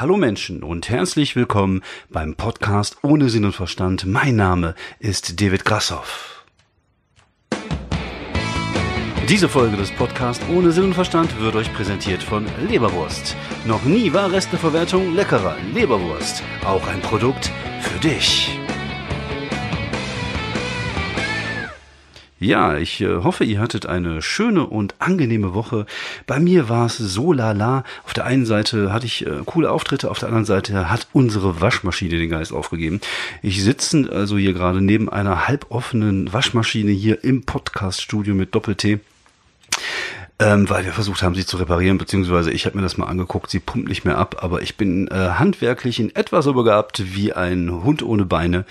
Hallo Menschen und herzlich willkommen beim Podcast ohne Sinn und Verstand. Mein Name ist David Grassoff. Diese Folge des Podcasts ohne Sinn und Verstand wird euch präsentiert von Leberwurst. Noch nie war Resteverwertung leckerer. Leberwurst, auch ein Produkt für dich. Ja, ich äh, hoffe, ihr hattet eine schöne und angenehme Woche. Bei mir war es so lala. Auf der einen Seite hatte ich äh, coole Auftritte, auf der anderen Seite hat unsere Waschmaschine den Geist aufgegeben. Ich sitze also hier gerade neben einer halboffenen Waschmaschine hier im Podcaststudio mit Doppel-T ähm, weil wir versucht haben, sie zu reparieren, beziehungsweise ich habe mir das mal angeguckt, sie pumpt nicht mehr ab, aber ich bin äh, handwerklich in etwa so begabt wie ein Hund ohne Beine.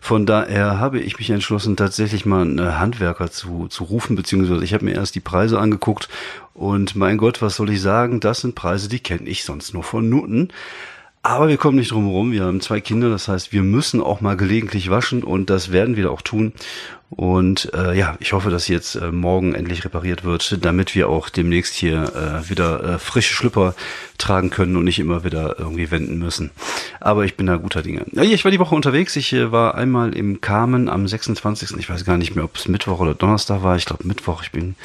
Von daher habe ich mich entschlossen, tatsächlich mal einen Handwerker zu, zu rufen, beziehungsweise ich habe mir erst die Preise angeguckt und mein Gott, was soll ich sagen, das sind Preise, die kenne ich sonst nur von Nutten. Aber wir kommen nicht drum herum. Wir haben zwei Kinder, das heißt, wir müssen auch mal gelegentlich waschen und das werden wir auch tun. Und äh, ja, ich hoffe, dass jetzt äh, morgen endlich repariert wird, damit wir auch demnächst hier äh, wieder äh, frische Schlüpper tragen können und nicht immer wieder irgendwie wenden müssen. Aber ich bin da guter Dinge. Ja, ich war die Woche unterwegs. Ich äh, war einmal im Carmen am 26. Ich weiß gar nicht mehr, ob es Mittwoch oder Donnerstag war. Ich glaube Mittwoch. Ich bin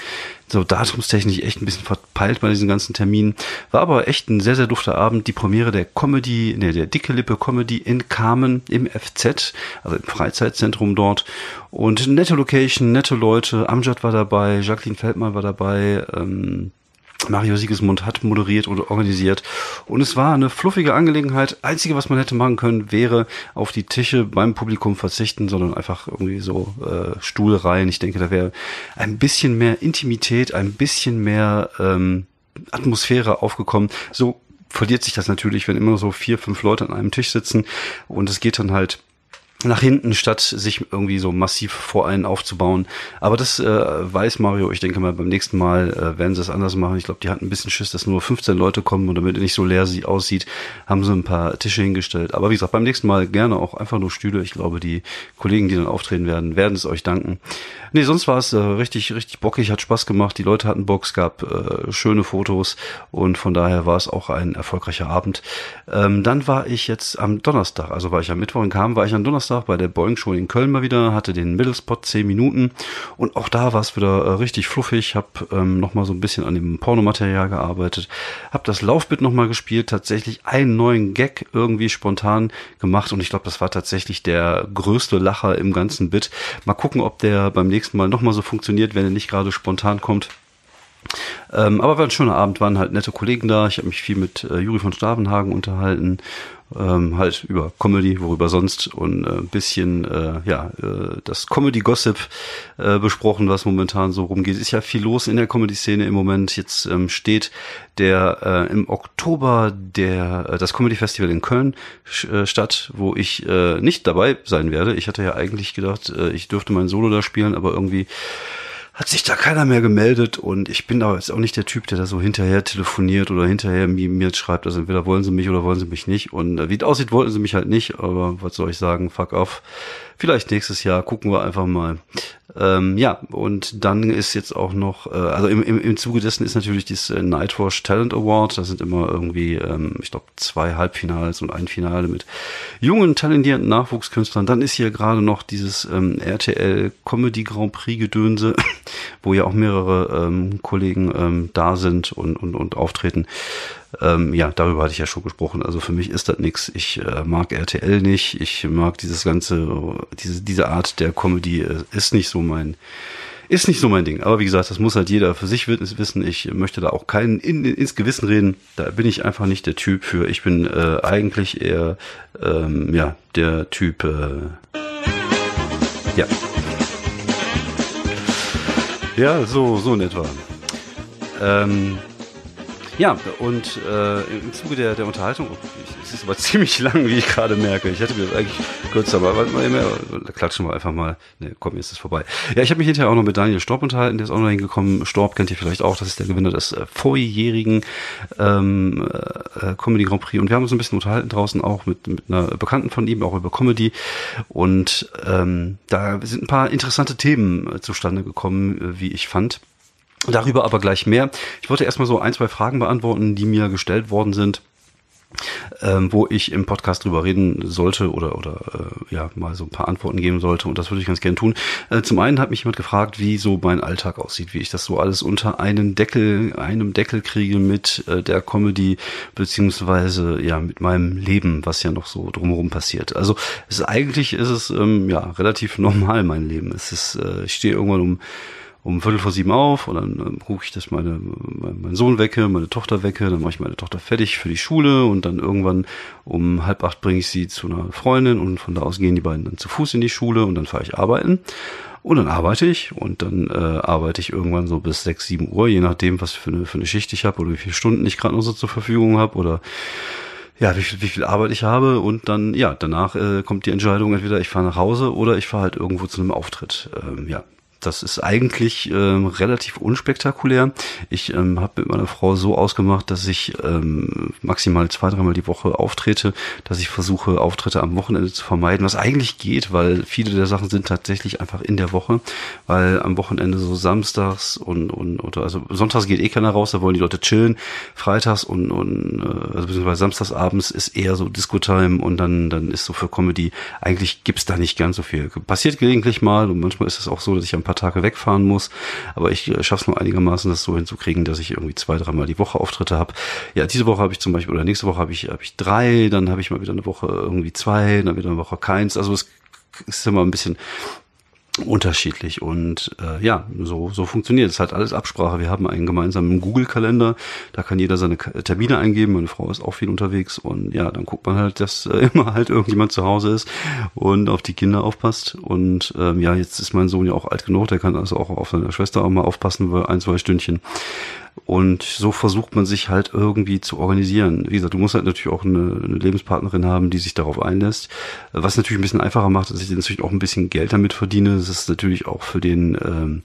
so datumstechnisch echt ein bisschen verpeilt bei diesen ganzen Terminen. War aber echt ein sehr, sehr dufter Abend. Die Premiere der Comedy, ne, der Dicke Lippe Comedy in Carmen im FZ, also im Freizeitzentrum dort. Und nette Location, nette Leute. Amjad war dabei, Jacqueline Feldmann war dabei, ähm, Mario Siegesmund hat moderiert oder organisiert und es war eine fluffige Angelegenheit. Einzige, was man hätte machen können, wäre auf die Tische beim Publikum verzichten, sondern einfach irgendwie so äh, Stuhl rein. Ich denke, da wäre ein bisschen mehr Intimität, ein bisschen mehr ähm, Atmosphäre aufgekommen. So verliert sich das natürlich, wenn immer so vier, fünf Leute an einem Tisch sitzen und es geht dann halt nach hinten, statt sich irgendwie so massiv vor einen aufzubauen. Aber das äh, weiß Mario. Ich denke mal, beim nächsten Mal äh, werden sie es anders machen. Ich glaube, die hatten ein bisschen Schiss, dass nur 15 Leute kommen und damit nicht so leer sie aussieht, haben sie ein paar Tische hingestellt. Aber wie gesagt, beim nächsten Mal gerne auch einfach nur Stühle. Ich glaube, die Kollegen, die dann auftreten werden, werden es euch danken. Nee, sonst war es äh, richtig, richtig bockig, hat Spaß gemacht. Die Leute hatten Bock, es gab äh, schöne Fotos und von daher war es auch ein erfolgreicher Abend. Ähm, dann war ich jetzt am Donnerstag, also war ich am Mittwoch in Kam, war ich am Donnerstag Donnerstag bei der Boeing Show in Köln mal wieder, hatte den Mittelspot 10 Minuten und auch da war es wieder äh, richtig fluffig, habe ähm, nochmal so ein bisschen an dem Pornomaterial gearbeitet, habe das Laufbit nochmal gespielt, tatsächlich einen neuen Gag irgendwie spontan gemacht und ich glaube, das war tatsächlich der größte Lacher im ganzen Bit. Mal gucken, ob der beim nächsten Mal nochmal so funktioniert, wenn er nicht gerade spontan kommt. Ähm, aber war ein schöner Abend, waren halt nette Kollegen da. Ich habe mich viel mit äh, Juri von Stavenhagen unterhalten, ähm, halt über Comedy, worüber sonst und äh, ein bisschen äh, ja äh, das Comedy Gossip äh, besprochen, was momentan so rumgeht. Ist ja viel los in der Comedy Szene im Moment. Jetzt ähm, steht der äh, im Oktober der äh, das Comedy Festival in Köln äh, statt, wo ich äh, nicht dabei sein werde. Ich hatte ja eigentlich gedacht, äh, ich dürfte mein Solo da spielen, aber irgendwie hat sich da keiner mehr gemeldet und ich bin da jetzt auch nicht der Typ, der da so hinterher telefoniert oder hinterher mir, mir schreibt, also entweder wollen sie mich oder wollen sie mich nicht und äh, wie es aussieht, wollten sie mich halt nicht, aber was soll ich sagen, fuck off. Vielleicht nächstes Jahr, gucken wir einfach mal. Ähm, ja, und dann ist jetzt auch noch, äh, also im, im, im Zuge dessen ist natürlich dieses äh, Nightwatch Talent Award. Da sind immer irgendwie, ähm, ich glaube, zwei Halbfinals und ein Finale mit jungen, talentierten Nachwuchskünstlern. Dann ist hier gerade noch dieses ähm, RTL Comedy Grand Prix Gedönse, wo ja auch mehrere ähm, Kollegen ähm, da sind und, und, und auftreten. Ähm, ja, darüber hatte ich ja schon gesprochen. Also für mich ist das nichts. Ich äh, mag RTL nicht. Ich mag dieses ganze, diese, diese Art der Comedy äh, ist nicht so mein, ist nicht so mein Ding. Aber wie gesagt, das muss halt jeder für sich wissen. Ich möchte da auch keinen in, ins Gewissen reden. Da bin ich einfach nicht der Typ für. Ich bin äh, eigentlich eher, ähm, ja, der Typ, äh, ja. Ja, so, so in etwa. Ähm, ja, und äh, im Zuge der, der Unterhaltung, oh, es ist aber ziemlich lang, wie ich gerade merke. Ich hätte mir eigentlich kürzer, aber warte mal, mehr, klatschen wir einfach mal. Ne, komm, jetzt ist es vorbei. Ja, ich habe mich hinterher auch noch mit Daniel Storb unterhalten, der ist auch noch hingekommen. Storb kennt ihr vielleicht auch, das ist der Gewinner des äh, vorjährigen ähm, äh, Comedy Grand Prix. Und wir haben uns ein bisschen unterhalten draußen auch mit, mit einer Bekannten von ihm, auch über Comedy. Und ähm, da sind ein paar interessante Themen äh, zustande gekommen, äh, wie ich fand. Darüber aber gleich mehr. Ich wollte erstmal so ein, zwei Fragen beantworten, die mir gestellt worden sind. ähm, wo ich im Podcast drüber reden sollte oder, oder äh, ja, mal so ein paar Antworten geben sollte. Und das würde ich ganz gerne tun. Äh, zum einen hat mich jemand gefragt, wie so mein Alltag aussieht, wie ich das so alles unter einen Deckel, einem Deckel kriege mit äh, der Comedy, beziehungsweise ja, mit meinem Leben, was ja noch so drumherum passiert. Also es ist, eigentlich ist es ähm, ja relativ normal, mein Leben. Es ist, äh, ich stehe irgendwann um um Viertel vor sieben auf und dann ähm, gucke ich, dass meine, mein, mein Sohn wecke, meine Tochter wecke, dann mache ich meine Tochter fertig für die Schule und dann irgendwann um halb acht bringe ich sie zu einer Freundin und von da aus gehen die beiden dann zu Fuß in die Schule und dann fahre ich arbeiten. Und dann arbeite ich und dann äh, arbeite ich irgendwann so bis sechs, sieben Uhr, je nachdem, was für eine, für eine Schicht ich habe oder wie viele Stunden ich gerade noch so zur Verfügung habe oder ja, wie viel, wie viel Arbeit ich habe und dann, ja, danach äh, kommt die Entscheidung, entweder ich fahre nach Hause oder ich fahre halt irgendwo zu einem Auftritt. Ähm, ja, das ist eigentlich ähm, relativ unspektakulär. Ich ähm, habe mit meiner Frau so ausgemacht, dass ich ähm, maximal zwei, dreimal die Woche auftrete, dass ich versuche, Auftritte am Wochenende zu vermeiden, was eigentlich geht, weil viele der Sachen sind tatsächlich einfach in der Woche, weil am Wochenende so samstags und, und oder also sonntags geht eh keiner raus, da wollen die Leute chillen. Freitags und, und äh, also beziehungsweise samstags abends ist eher so Disco-Time und dann, dann ist so für Comedy, eigentlich gibt's da nicht ganz so viel. Passiert gelegentlich mal und manchmal ist es auch so, dass ich am Tage wegfahren muss. Aber ich äh, schaffe es nur einigermaßen, das so hinzukriegen, dass ich irgendwie zwei, dreimal die Woche Auftritte habe. Ja, diese Woche habe ich zum Beispiel, oder nächste Woche habe ich, habe ich drei, dann habe ich mal wieder eine Woche irgendwie zwei, dann wieder eine Woche keins. Also es ist immer ein bisschen unterschiedlich und äh, ja, so so funktioniert es halt alles Absprache. Wir haben einen gemeinsamen Google-Kalender, da kann jeder seine Termine eingeben. Meine Frau ist auch viel unterwegs und ja, dann guckt man halt, dass äh, immer halt irgendjemand zu Hause ist und auf die Kinder aufpasst. Und ähm, ja, jetzt ist mein Sohn ja auch alt genug, der kann also auch auf seine Schwester auch mal aufpassen, für ein zwei Stündchen. Und so versucht man sich halt irgendwie zu organisieren. Wie gesagt, du musst halt natürlich auch eine, eine Lebenspartnerin haben, die sich darauf einlässt. Was natürlich ein bisschen einfacher macht, dass ich natürlich auch ein bisschen Geld damit verdiene. Das ist natürlich auch für den ähm,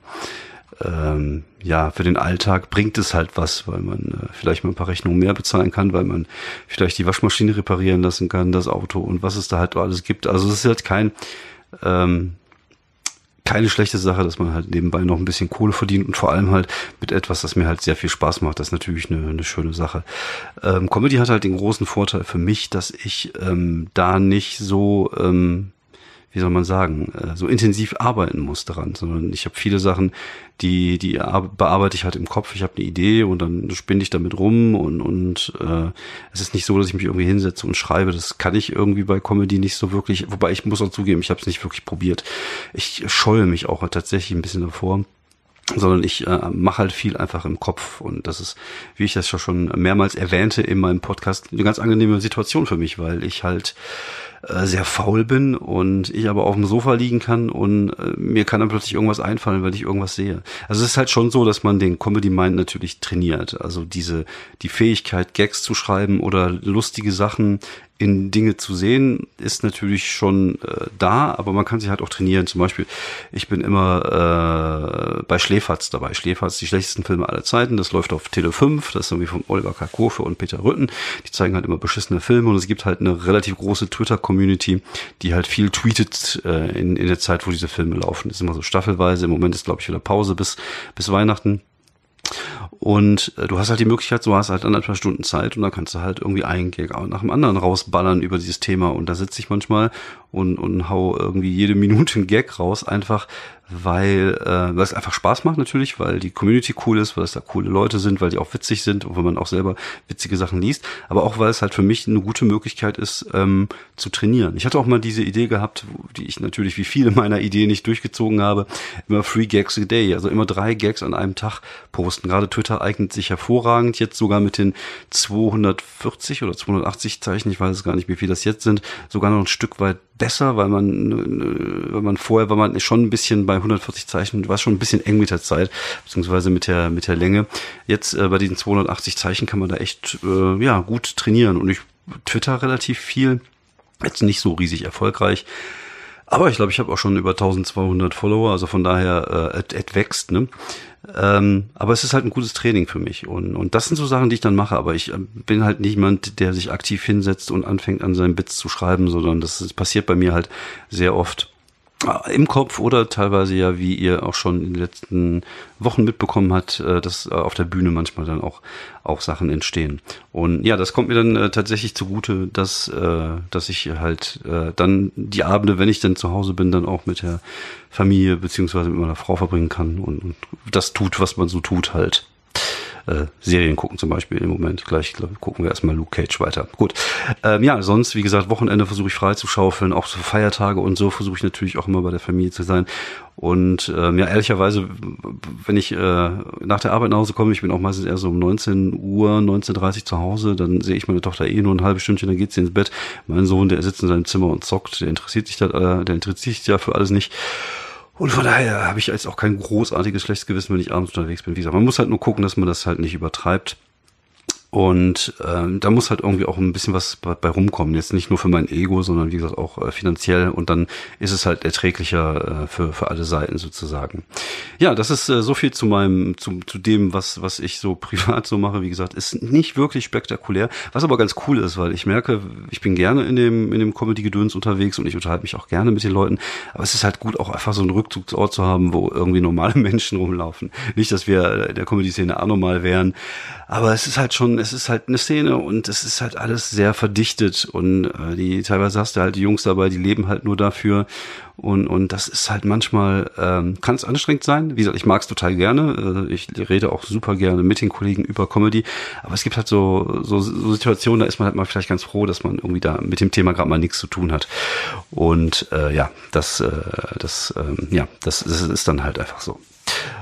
ähm, ja, für den Alltag bringt es halt was, weil man äh, vielleicht mal ein paar Rechnungen mehr bezahlen kann, weil man vielleicht die Waschmaschine reparieren lassen kann, das Auto und was es da halt alles gibt. Also es ist halt kein, ähm, keine schlechte Sache, dass man halt nebenbei noch ein bisschen Kohle verdient und vor allem halt mit etwas, das mir halt sehr viel Spaß macht. Das ist natürlich eine, eine schöne Sache. Ähm, Comedy hat halt den großen Vorteil für mich, dass ich ähm, da nicht so ähm, wie soll man sagen, äh, so intensiv arbeiten muss daran, sondern ich habe viele Sachen, die, die bearbeite ich halt im Kopf. Ich habe eine Idee und dann spinne ich damit rum und, und äh, es ist nicht so, dass ich mich irgendwie hinsetze und schreibe. Das kann ich irgendwie bei Comedy nicht so wirklich, wobei ich muss auch zugeben, ich habe es nicht wirklich probiert. Ich scheue mich auch tatsächlich ein bisschen davor sondern ich äh, mache halt viel einfach im Kopf und das ist, wie ich das schon mehrmals erwähnte in meinem Podcast, eine ganz angenehme Situation für mich, weil ich halt äh, sehr faul bin und ich aber auf dem Sofa liegen kann und äh, mir kann dann plötzlich irgendwas einfallen, weil ich irgendwas sehe. Also es ist halt schon so, dass man den Comedy Mind natürlich trainiert. Also diese, die Fähigkeit, Gags zu schreiben oder lustige Sachen in Dinge zu sehen, ist natürlich schon äh, da, aber man kann sich halt auch trainieren. Zum Beispiel, ich bin immer äh, bei Schläferz dabei. Schläferz, die schlechtesten Filme aller Zeiten. Das läuft auf Tele 5, das ist irgendwie von Oliver Karkofe und Peter Rütten. Die zeigen halt immer beschissene Filme und es gibt halt eine relativ große Twitter-Community, die halt viel tweetet äh, in, in der Zeit, wo diese Filme laufen. Das ist immer so staffelweise. Im Moment ist, glaube ich, wieder Pause bis, bis Weihnachten. Und äh, du hast halt die Möglichkeit, so hast halt anderthalb Stunden Zeit und dann kannst du halt irgendwie einen Gag nach dem anderen rausballern über dieses Thema. Und da sitze ich manchmal und, und hau irgendwie jede Minute einen Gag raus, einfach weil, äh, weil es einfach Spaß macht natürlich, weil die Community cool ist, weil es da coole Leute sind, weil die auch witzig sind und weil man auch selber witzige Sachen liest, aber auch weil es halt für mich eine gute Möglichkeit ist, ähm, zu trainieren. Ich hatte auch mal diese Idee gehabt, die ich natürlich wie viele meiner Ideen nicht durchgezogen habe, immer Free Gags a Day, also immer drei Gags an einem Tag posten. Gerade Twitter eignet sich hervorragend, jetzt sogar mit den 240 oder 280 Zeichen, ich weiß es gar nicht, wie viel das jetzt sind, sogar noch ein Stück weit besser, weil man, äh, weil man vorher war man schon ein bisschen bei 140 Zeichen, war schon ein bisschen eng mit der Zeit, beziehungsweise mit der, mit der Länge. Jetzt äh, bei diesen 280 Zeichen kann man da echt, äh, ja, gut trainieren und ich twitter relativ viel, jetzt nicht so riesig erfolgreich. Aber ich glaube, ich habe auch schon über 1200 Follower, also von daher äh, et, wächst. Ne? Ähm, aber es ist halt ein gutes Training für mich. Und, und das sind so Sachen, die ich dann mache. Aber ich äh, bin halt niemand, der sich aktiv hinsetzt und anfängt an seinen Bits zu schreiben, sondern das, das passiert bei mir halt sehr oft im Kopf oder teilweise ja, wie ihr auch schon in den letzten Wochen mitbekommen habt, äh, dass äh, auf der Bühne manchmal dann auch, auch Sachen entstehen. Und ja, das kommt mir dann äh, tatsächlich zugute, dass, äh, dass ich halt äh, dann die Abende, wenn ich dann zu Hause bin, dann auch mit der Familie beziehungsweise mit meiner Frau verbringen kann und, und das tut, was man so tut halt äh, Serien gucken zum Beispiel im Moment. Gleich glaub, gucken wir erstmal Luke Cage weiter. Gut. Ähm, ja, sonst, wie gesagt, Wochenende versuche ich frei zu schaufeln, auch so Feiertage und so versuche ich natürlich auch immer bei der Familie zu sein. Und ähm, ja, ehrlicherweise, wenn ich äh, nach der Arbeit nach Hause komme, ich bin auch meistens eher so um 19 Uhr, 19.30 Uhr zu Hause, dann sehe ich meine Tochter eh nur ein halbes Stündchen, dann geht sie ins Bett. Mein Sohn, der sitzt in seinem Zimmer und zockt, der interessiert sich da, äh, der interessiert sich ja für alles nicht. Und von daher habe ich jetzt auch kein großartiges schlechtes Gewissen, wenn ich abends unterwegs bin. Wie gesagt, man muss halt nur gucken, dass man das halt nicht übertreibt. Und ähm, da muss halt irgendwie auch ein bisschen was bei, bei rumkommen. Jetzt nicht nur für mein Ego, sondern wie gesagt auch äh, finanziell. Und dann ist es halt erträglicher äh, für, für alle Seiten sozusagen. Ja, das ist äh, so viel zu meinem, zu, zu dem, was, was ich so privat so mache. Wie gesagt, ist nicht wirklich spektakulär. Was aber ganz cool ist, weil ich merke, ich bin gerne in dem, in dem Comedy-Gedöns unterwegs und ich unterhalte mich auch gerne mit den Leuten. Aber es ist halt gut, auch einfach so einen Rückzugsort zu haben, wo irgendwie normale Menschen rumlaufen. Nicht, dass wir der Comedy-Szene anormal wären. Aber es ist halt schon, es ist halt eine Szene und es ist halt alles sehr verdichtet und äh, die teilweise hast du halt die Jungs dabei, die leben halt nur dafür und und das ist halt manchmal ähm, kann es anstrengend sein. Wie gesagt, ich mag es total gerne. Äh, ich rede auch super gerne mit den Kollegen über Comedy, aber es gibt halt so, so so Situationen, da ist man halt mal vielleicht ganz froh, dass man irgendwie da mit dem Thema gerade mal nichts zu tun hat und äh, ja, das äh, das ähm, ja das, das ist dann halt einfach so.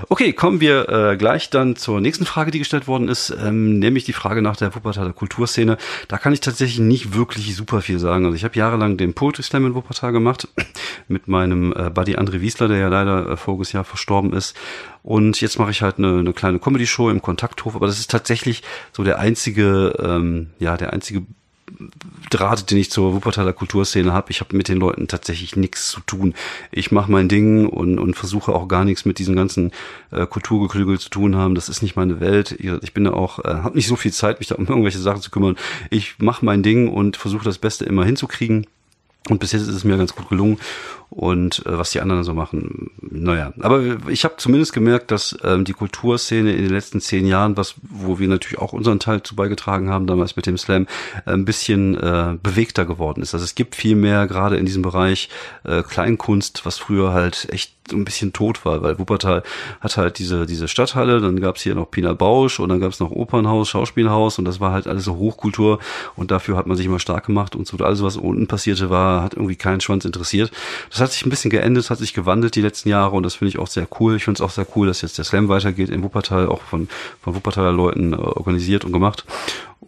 Okay, kommen wir äh, gleich dann zur nächsten Frage, die gestellt worden ist, ähm, nämlich die Frage nach der Wuppertaler Kulturszene. Da kann ich tatsächlich nicht wirklich super viel sagen. Also ich habe jahrelang den Poetry Slam in Wuppertal gemacht mit meinem äh, Buddy André Wiesler, der ja leider äh, voriges Jahr verstorben ist. Und jetzt mache ich halt eine, eine kleine Comedy-Show im Kontakthof, aber das ist tatsächlich so der einzige, ähm, ja, der einzige Draht, den ich zur Wuppertaler Kulturszene habe. Ich habe mit den Leuten tatsächlich nichts zu tun. Ich mache mein Ding und, und versuche auch gar nichts mit diesem ganzen äh, Kulturgeklügel zu tun haben. Das ist nicht meine Welt. Ich bin da auch, äh, habe nicht so viel Zeit, mich da um irgendwelche Sachen zu kümmern. Ich mache mein Ding und versuche das Beste immer hinzukriegen. Und bis jetzt ist es mir ganz gut gelungen. Und äh, was die anderen so machen, naja. Aber ich habe zumindest gemerkt, dass ähm, die Kulturszene in den letzten zehn Jahren, was, wo wir natürlich auch unseren Teil zu beigetragen haben, damals mit dem Slam, äh, ein bisschen äh, bewegter geworden ist. Also es gibt viel mehr, gerade in diesem Bereich äh, Kleinkunst, was früher halt echt ein bisschen tot war, weil Wuppertal hat halt diese, diese Stadthalle, dann gab's hier noch Pina Bausch und dann gab's noch Opernhaus, Schauspielhaus und das war halt alles so Hochkultur und dafür hat man sich immer stark gemacht und so alles, was unten passierte, war, hat irgendwie keinen Schwanz interessiert. Das das hat sich ein bisschen geändert, hat sich gewandelt die letzten Jahre und das finde ich auch sehr cool. Ich finde es auch sehr cool, dass jetzt der Slam weitergeht in Wuppertal, auch von, von Wuppertaler Leuten äh, organisiert und gemacht.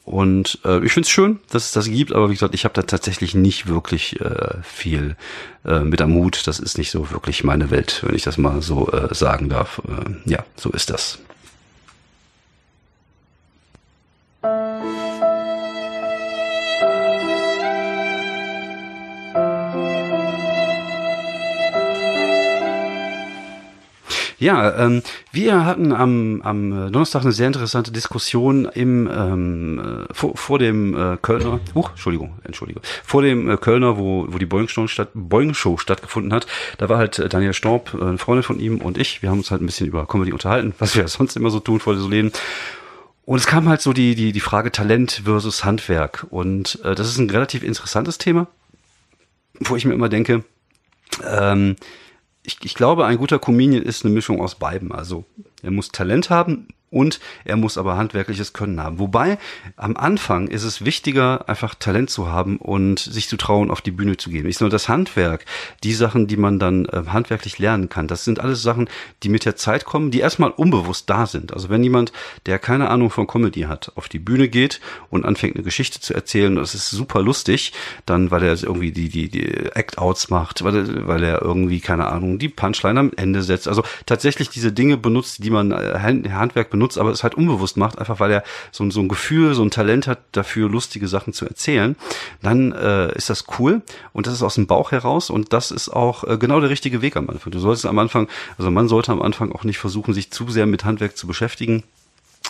Und äh, ich finde es schön, dass es das gibt, aber wie gesagt, ich habe da tatsächlich nicht wirklich äh, viel äh, mit am Hut. Das ist nicht so wirklich meine Welt, wenn ich das mal so äh, sagen darf. Äh, ja, so ist das. Ja, ähm, wir hatten am, am Donnerstag eine sehr interessante Diskussion im ähm, äh, vor, vor dem äh, Kölner, huch, Entschuldigung, Entschuldigung, vor dem äh, Kölner, wo, wo die Boeing Show, statt, Boeing stattgefunden hat. Da war halt äh, Daniel Storb, äh, eine Freundin von ihm und ich. Wir haben uns halt ein bisschen über Comedy unterhalten, was wir sonst immer so tun vor so Läden. Und es kam halt so die, die, die Frage Talent versus Handwerk. Und äh, das ist ein relativ interessantes Thema, wo ich mir immer denke, ähm, ich, ich glaube, ein guter Comedian ist eine Mischung aus beiden. Also er muss Talent haben, und er muss aber handwerkliches Können haben. Wobei am Anfang ist es wichtiger, einfach Talent zu haben und sich zu trauen, auf die Bühne zu gehen. Ich nur das Handwerk, die Sachen, die man dann äh, handwerklich lernen kann, das sind alles Sachen, die mit der Zeit kommen, die erstmal unbewusst da sind. Also wenn jemand, der keine Ahnung von Comedy hat, auf die Bühne geht und anfängt eine Geschichte zu erzählen, das ist super lustig, dann weil er irgendwie die die die Act-outs macht, weil, weil er irgendwie keine Ahnung die Punchline am Ende setzt. Also tatsächlich diese Dinge benutzt, die man äh, Handwerk benutzt benutzt, aber es halt unbewusst macht, einfach weil er so, so ein Gefühl, so ein Talent hat, dafür lustige Sachen zu erzählen, dann äh, ist das cool und das ist aus dem Bauch heraus und das ist auch äh, genau der richtige Weg am Anfang. Du solltest am Anfang, also man sollte am Anfang auch nicht versuchen, sich zu sehr mit Handwerk zu beschäftigen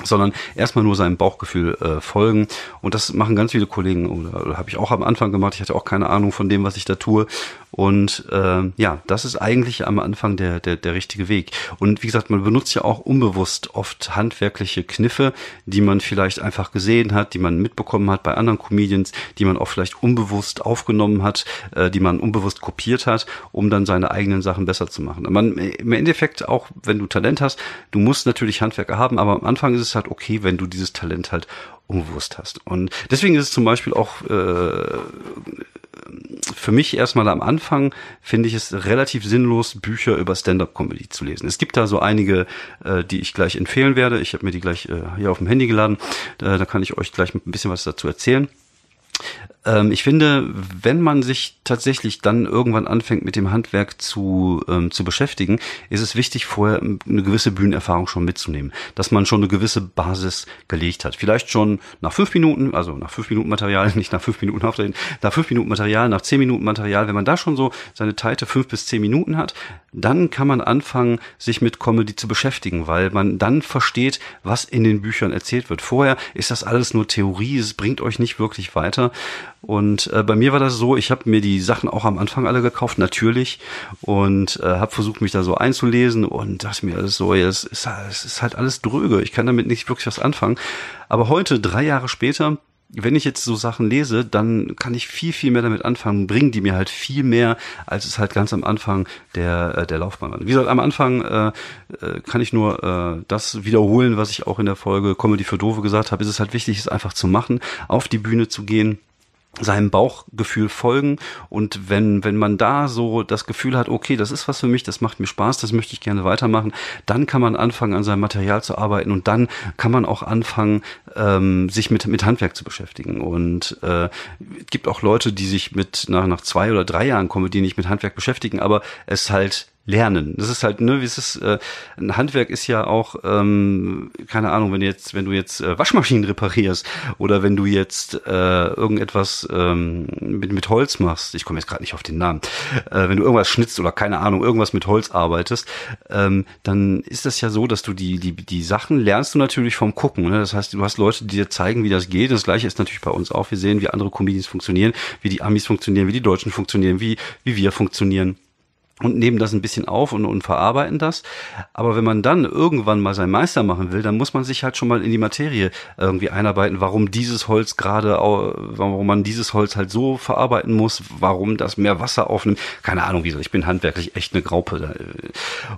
sondern erstmal nur seinem Bauchgefühl äh, folgen. Und das machen ganz viele Kollegen, oder, oder habe ich auch am Anfang gemacht. Ich hatte auch keine Ahnung von dem, was ich da tue. Und äh, ja, das ist eigentlich am Anfang der, der, der richtige Weg. Und wie gesagt, man benutzt ja auch unbewusst oft handwerkliche Kniffe, die man vielleicht einfach gesehen hat, die man mitbekommen hat bei anderen Comedians, die man auch vielleicht unbewusst aufgenommen hat, äh, die man unbewusst kopiert hat, um dann seine eigenen Sachen besser zu machen. Man, Im Endeffekt, auch wenn du Talent hast, du musst natürlich Handwerker haben, aber am Anfang ist es halt okay, wenn du dieses Talent halt unbewusst hast. Und deswegen ist es zum Beispiel auch äh, für mich erstmal am Anfang finde ich es relativ sinnlos, Bücher über Stand-up-Comedy zu lesen. Es gibt da so einige, äh, die ich gleich empfehlen werde. Ich habe mir die gleich äh, hier auf dem Handy geladen. Äh, da kann ich euch gleich ein bisschen was dazu erzählen. Ähm, ich finde, wenn man sich tatsächlich dann irgendwann anfängt, mit dem Handwerk zu, ähm, zu beschäftigen, ist es wichtig, vorher eine gewisse Bühnenerfahrung schon mitzunehmen. Dass man schon eine gewisse Basis gelegt hat. Vielleicht schon nach fünf Minuten, also nach fünf Minuten Material, nicht nach fünf Minuten auftreten, nach fünf Minuten Material, nach zehn Minuten Material. Wenn man da schon so seine Teite fünf bis zehn Minuten hat, dann kann man anfangen, sich mit Comedy zu beschäftigen, weil man dann versteht, was in den Büchern erzählt wird. Vorher ist das alles nur Theorie, es bringt euch nicht wirklich weiter. Und äh, bei mir war das so, ich habe mir die Sachen auch am Anfang alle gekauft, natürlich, und äh, habe versucht, mich da so einzulesen und dachte mir, alles so, es ist, es ist halt alles dröge, ich kann damit nicht wirklich was anfangen. Aber heute, drei Jahre später, wenn ich jetzt so Sachen lese, dann kann ich viel, viel mehr damit anfangen, bringen die mir halt viel mehr, als es halt ganz am Anfang der, äh, der Laufbahn war. Wie gesagt, am Anfang äh, äh, kann ich nur äh, das wiederholen, was ich auch in der Folge Comedy für Dove gesagt habe. Ist es halt wichtig, es einfach zu machen, auf die Bühne zu gehen seinem Bauchgefühl folgen. Und wenn wenn man da so das Gefühl hat, okay, das ist was für mich, das macht mir Spaß, das möchte ich gerne weitermachen, dann kann man anfangen an seinem Material zu arbeiten. Und dann kann man auch anfangen ähm, sich mit mit Handwerk zu beschäftigen. Und äh, gibt auch Leute, die sich mit nach nach zwei oder drei Jahren Comedy nicht mit Handwerk beschäftigen, aber es halt lernen. Das ist halt, ne, wie es ist, äh, ein Handwerk ist ja auch, ähm, keine Ahnung, wenn du jetzt, wenn du jetzt äh, Waschmaschinen reparierst oder wenn du jetzt äh, irgendetwas ähm, mit, mit Holz machst, ich komme jetzt gerade nicht auf den Namen, äh, wenn du irgendwas schnitzt oder keine Ahnung, irgendwas mit Holz arbeitest, ähm, dann ist das ja so, dass du die, die, die Sachen lernst du natürlich vom Gucken. Ne? Das heißt, du hast Leute, die dir zeigen, wie das geht. Das gleiche ist natürlich bei uns auch. Wir sehen, wie andere Comedians funktionieren, wie die Amis funktionieren, wie die Deutschen funktionieren, wie, wie wir funktionieren und nehmen das ein bisschen auf und, und verarbeiten das. Aber wenn man dann irgendwann mal seinen Meister machen will, dann muss man sich halt schon mal in die Materie irgendwie einarbeiten, warum dieses Holz gerade, warum man dieses Holz halt so verarbeiten muss, warum das mehr Wasser aufnimmt. Keine Ahnung, wieso. Ich bin handwerklich echt eine Graupe.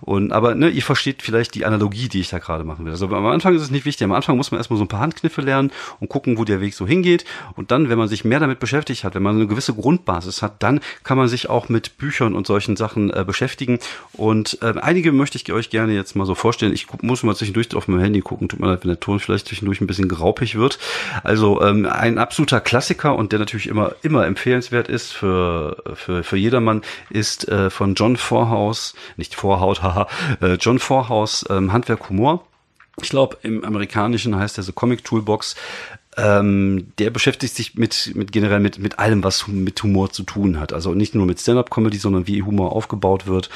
Und, aber, ne, ihr versteht vielleicht die Analogie, die ich da gerade machen will. Also am Anfang ist es nicht wichtig. Am Anfang muss man erstmal so ein paar Handkniffe lernen und gucken, wo der Weg so hingeht. Und dann, wenn man sich mehr damit beschäftigt hat, wenn man eine gewisse Grundbasis hat, dann kann man sich auch mit Büchern und solchen Sachen äh, beschäftigen. Und äh, einige möchte ich euch gerne jetzt mal so vorstellen. Ich muss mal zwischendurch auf meinem Handy gucken. Tut mir leid, wenn der Ton vielleicht zwischendurch ein bisschen graupig wird. Also ähm, ein absoluter Klassiker und der natürlich immer immer empfehlenswert ist für für für jedermann ist äh, von John Vorhaus, nicht Vorhaut, haha, äh, John Vorhaus ähm, Handwerk Humor. Ich glaube, im Amerikanischen heißt er so Comic Toolbox. Ähm, der beschäftigt sich mit, mit generell mit, mit allem, was mit Humor zu tun hat. Also nicht nur mit Stand-up-Comedy, sondern wie Humor aufgebaut wird,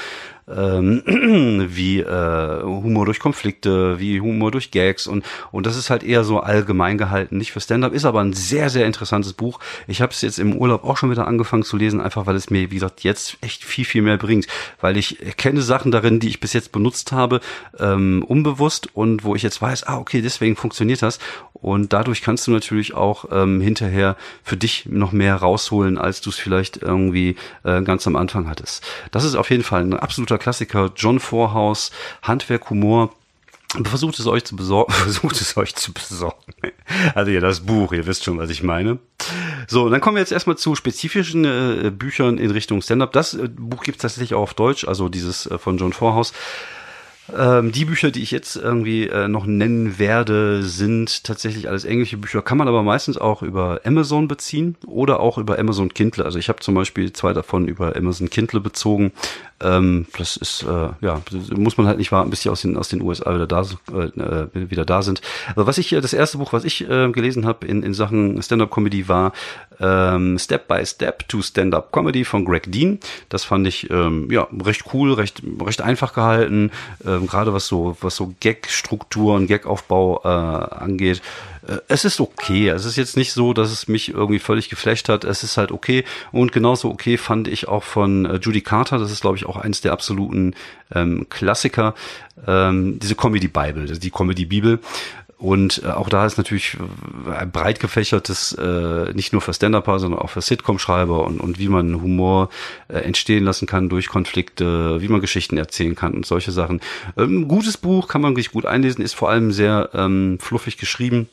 ähm, wie äh, Humor durch Konflikte, wie Humor durch Gags und und das ist halt eher so allgemein gehalten, nicht für Stand-up, ist aber ein sehr sehr interessantes Buch. Ich habe es jetzt im Urlaub auch schon wieder angefangen zu lesen, einfach weil es mir wie gesagt jetzt echt viel viel mehr bringt, weil ich kenne Sachen darin, die ich bis jetzt benutzt habe, ähm, unbewusst und wo ich jetzt weiß, ah okay, deswegen funktioniert das und dadurch kannst du natürlich auch ähm, hinterher für dich noch mehr rausholen, als du es vielleicht irgendwie äh, ganz am Anfang hattest. Das ist auf jeden Fall ein absoluter absoluter Klassiker. John Vorhaus, Handwerk, Humor. Versucht es euch zu besorgen. Versucht es euch zu besorgen. Also ja, das Buch, ihr wisst schon, was ich meine. So, dann kommen wir jetzt erstmal zu spezifischen äh, Büchern in Richtung Stand-up. Das äh, Buch gibt es tatsächlich auch auf Deutsch, also dieses äh, von John Vorhaus. Ähm, die Bücher, die ich jetzt irgendwie äh, noch nennen werde, sind tatsächlich alles englische Bücher, kann man aber meistens auch über Amazon beziehen oder auch über Amazon Kindle. Also ich habe zum Beispiel zwei davon über Amazon Kindle bezogen. Ähm, das ist, äh, ja, muss man halt nicht warten, bis die aus den, aus den USA wieder da, äh, wieder da sind. Also was ich, das erste Buch, was ich äh, gelesen habe in, in Sachen Stand-Up-Comedy war ähm, Step by Step to Stand-Up Comedy von Greg Dean. Das fand ich ähm, ja recht cool, recht recht einfach gehalten, ähm, gerade was so was so Gag-Struktur und Gag-Aufbau äh, angeht. äh, es ist okay. Es ist jetzt nicht so, dass es mich irgendwie völlig geflasht hat. Es ist halt okay. Und genauso okay fand ich auch von äh, Judy Carter. Das ist, glaube ich, auch eins der absoluten ähm, Klassiker. Ähm, diese Comedy Bible, die Comedy Bibel. Und äh, auch da ist natürlich ein breit gefächertes, äh, nicht nur für Stand-Upper, sondern auch für Sitcom-Schreiber und, und wie man Humor äh, entstehen lassen kann durch Konflikte, wie man Geschichten erzählen kann und solche Sachen. Ähm, gutes Buch, kann man wirklich gut einlesen, ist vor allem sehr ähm, fluffig geschrieben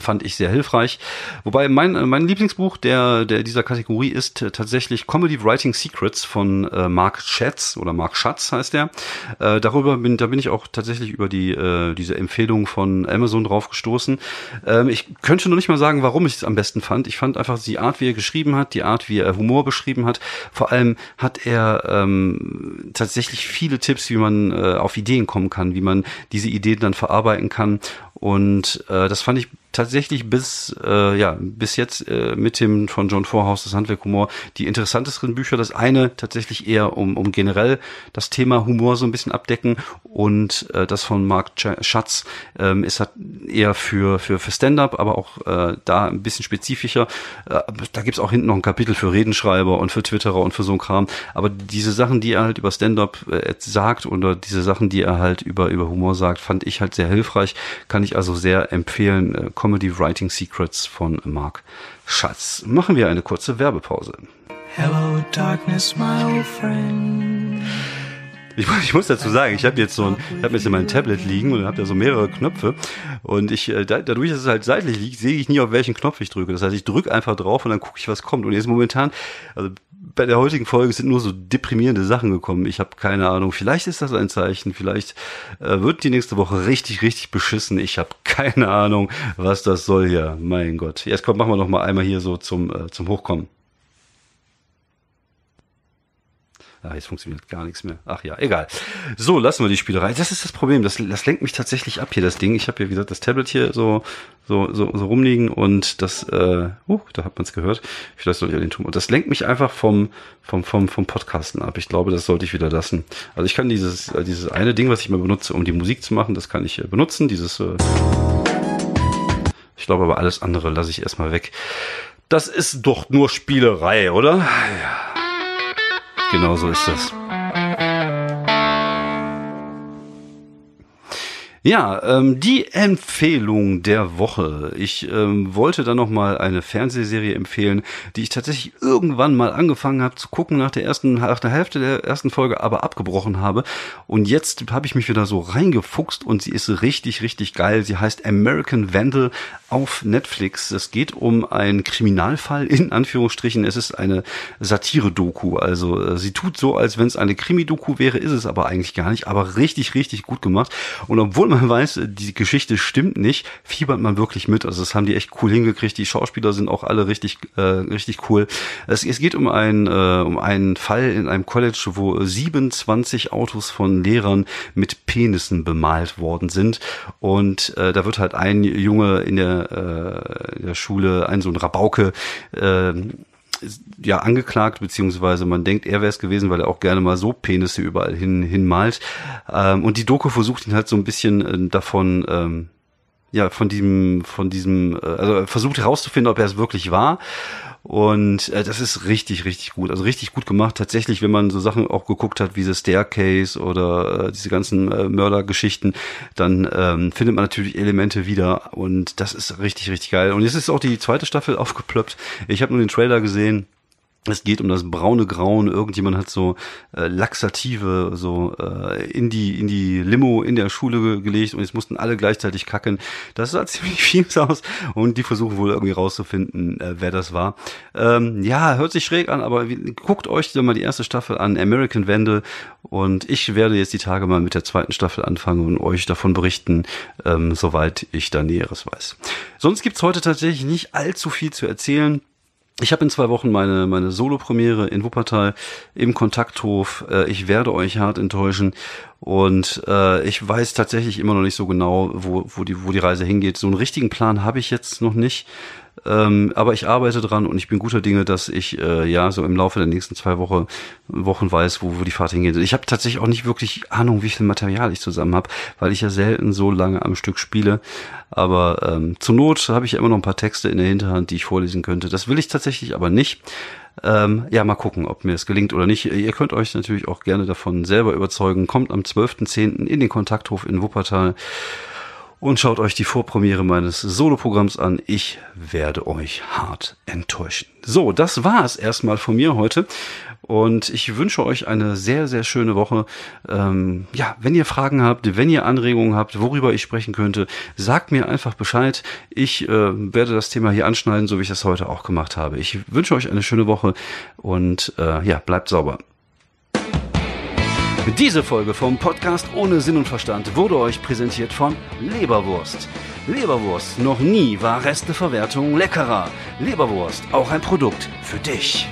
fand ich sehr hilfreich. Wobei mein, äh, mein Lieblingsbuch der, der dieser Kategorie ist äh, tatsächlich Comedy Writing Secrets von äh, Mark Schatz oder Mark Schatz heißt der. Äh, darüber bin, da bin ich auch tatsächlich über die, äh, diese Empfehlung von Amazon drauf gestoßen. Ähm, ich könnte noch nicht mal sagen, warum ich es am besten fand. Ich fand einfach die Art, wie er geschrieben hat, die Art, wie er Humor beschrieben hat. Vor allem hat er ähm, tatsächlich viele Tipps, wie man äh, auf Ideen kommen kann, wie man diese Ideen dann verarbeiten kann. Und äh, das fand ich tatsächlich bis äh, ja bis jetzt äh, mit dem von John Vorhaus das Handwerk Humor die interessantesten Bücher. Das eine tatsächlich eher um um generell das Thema Humor so ein bisschen abdecken und äh, das von Mark Schatz ähm, ist halt eher für für für Stand-up, aber auch äh, da ein bisschen spezifischer. Äh, da gibt's auch hinten noch ein Kapitel für Redenschreiber und für Twitterer und für so ein Kram. Aber diese Sachen, die er halt über Stand-up äh, sagt oder diese Sachen, die er halt über über Humor sagt, fand ich halt sehr hilfreich. Kann ich also sehr empfehlen. Äh, Comedy Writing Secrets von Mark Schatz. Machen wir eine kurze Werbepause. Hello darkness, my old friend. Ich, ich, muss dazu sagen, ich habe jetzt so ein, ich habe jetzt in meinem Tablet liegen und habe da so mehrere Knöpfe und ich äh, dadurch, dass es halt seitlich liegt, sehe ich nie auf welchen Knopf ich drücke. Das heißt, ich drücke einfach drauf und dann gucke ich, was kommt. Und jetzt momentan, also bei der heutigen Folge sind nur so deprimierende Sachen gekommen. Ich habe keine Ahnung. Vielleicht ist das ein Zeichen. Vielleicht äh, wird die nächste Woche richtig, richtig beschissen. Ich habe keine Ahnung, was das soll hier. Mein Gott. Jetzt kommt, machen wir noch mal einmal hier so zum äh, zum Hochkommen. Ah, jetzt funktioniert gar nichts mehr. Ach ja, egal. So, lassen wir die Spielerei. Das ist das Problem. Das, das lenkt mich tatsächlich ab hier, das Ding. Ich habe hier, wie gesagt, das Tablet hier so, so, so, so rumliegen und das, äh, uh, da hat man es gehört. Vielleicht sollte ich den tun. Und das lenkt mich einfach vom, vom, vom, vom Podcasten ab. Ich glaube, das sollte ich wieder lassen. Also ich kann dieses, äh, dieses eine Ding, was ich mal benutze, um die Musik zu machen, das kann ich äh, benutzen. Dieses, äh, ich glaube aber alles andere lasse ich erstmal weg. Das ist doch nur Spielerei, oder? Ja. Genau so ist das. Ja, ähm, die Empfehlung der Woche. Ich ähm, wollte da noch mal eine Fernsehserie empfehlen, die ich tatsächlich irgendwann mal angefangen habe zu gucken nach der ersten, nach der Hälfte der ersten Folge, aber abgebrochen habe. Und jetzt habe ich mich wieder so reingefuchst und sie ist richtig, richtig geil. Sie heißt American Vandal auf Netflix. Es geht um einen Kriminalfall in Anführungsstrichen. Es ist eine Satire-Doku. Also äh, sie tut so, als wenn es eine Krimi-Doku wäre, ist es aber eigentlich gar nicht. Aber richtig, richtig gut gemacht. Und obwohl man weiß, die Geschichte stimmt nicht, fiebert man wirklich mit. Also das haben die echt cool hingekriegt. Die Schauspieler sind auch alle richtig, äh, richtig cool. Es, es geht um einen, äh, um einen Fall in einem College, wo 27 Autos von Lehrern mit Penissen bemalt worden sind. Und äh, da wird halt ein Junge in der, äh, in der Schule, ein so ein Rabauke, äh, ja angeklagt, beziehungsweise man denkt, er wäre es gewesen, weil er auch gerne mal so Penisse überall hin, hinmalt. Ähm, und die Doku versucht ihn halt so ein bisschen äh, davon, ähm, ja, von diesem, von diesem, äh, also versucht herauszufinden, ob er es wirklich war. Und äh, das ist richtig, richtig gut. Also richtig gut gemacht. Tatsächlich, wenn man so Sachen auch geguckt hat, wie The Staircase oder äh, diese ganzen äh, Mördergeschichten, dann ähm, findet man natürlich Elemente wieder. Und das ist richtig, richtig geil. Und jetzt ist auch die zweite Staffel aufgeploppt. Ich habe nur den Trailer gesehen. Es geht um das braune Grauen. Irgendjemand hat so äh, Laxative so äh, in die in die Limo in der Schule ge gelegt und jetzt mussten alle gleichzeitig kacken. Das sah ziemlich fies aus und die versuchen wohl irgendwie rauszufinden, äh, wer das war. Ähm, ja, hört sich schräg an, aber wie, guckt euch mal die erste Staffel an, American Vandal und ich werde jetzt die Tage mal mit der zweiten Staffel anfangen und euch davon berichten, ähm, soweit ich da Näheres weiß. Sonst gibt's heute tatsächlich nicht allzu viel zu erzählen. Ich habe in zwei Wochen meine, meine Solo-Premiere in Wuppertal im Kontakthof. Äh, ich werde euch hart enttäuschen. Und äh, ich weiß tatsächlich immer noch nicht so genau, wo, wo, die, wo die Reise hingeht. So einen richtigen Plan habe ich jetzt noch nicht. Ähm, aber ich arbeite dran und ich bin guter Dinge, dass ich äh, ja so im Laufe der nächsten zwei Woche, Wochen weiß, wo, wo die Fahrt hingeht. Ich habe tatsächlich auch nicht wirklich Ahnung, wie viel Material ich zusammen habe, weil ich ja selten so lange am Stück spiele. Aber ähm, zur Not habe ich ja immer noch ein paar Texte in der Hinterhand, die ich vorlesen könnte. Das will ich tatsächlich aber nicht. Ähm, ja, mal gucken, ob mir es gelingt oder nicht. Ihr könnt euch natürlich auch gerne davon selber überzeugen. Kommt am 12.10. in den Kontakthof in Wuppertal und schaut euch die Vorpremiere meines Soloprogramms an. Ich werde euch hart enttäuschen. So, das war es erstmal von mir heute. Und ich wünsche euch eine sehr, sehr schöne Woche. Ähm, ja, wenn ihr Fragen habt, wenn ihr Anregungen habt, worüber ich sprechen könnte, sagt mir einfach Bescheid. Ich äh, werde das Thema hier anschneiden, so wie ich das heute auch gemacht habe. Ich wünsche euch eine schöne Woche und äh, ja, bleibt sauber. Diese Folge vom Podcast ohne Sinn und Verstand wurde euch präsentiert von Leberwurst. Leberwurst, noch nie war Resteverwertung leckerer. Leberwurst, auch ein Produkt für dich.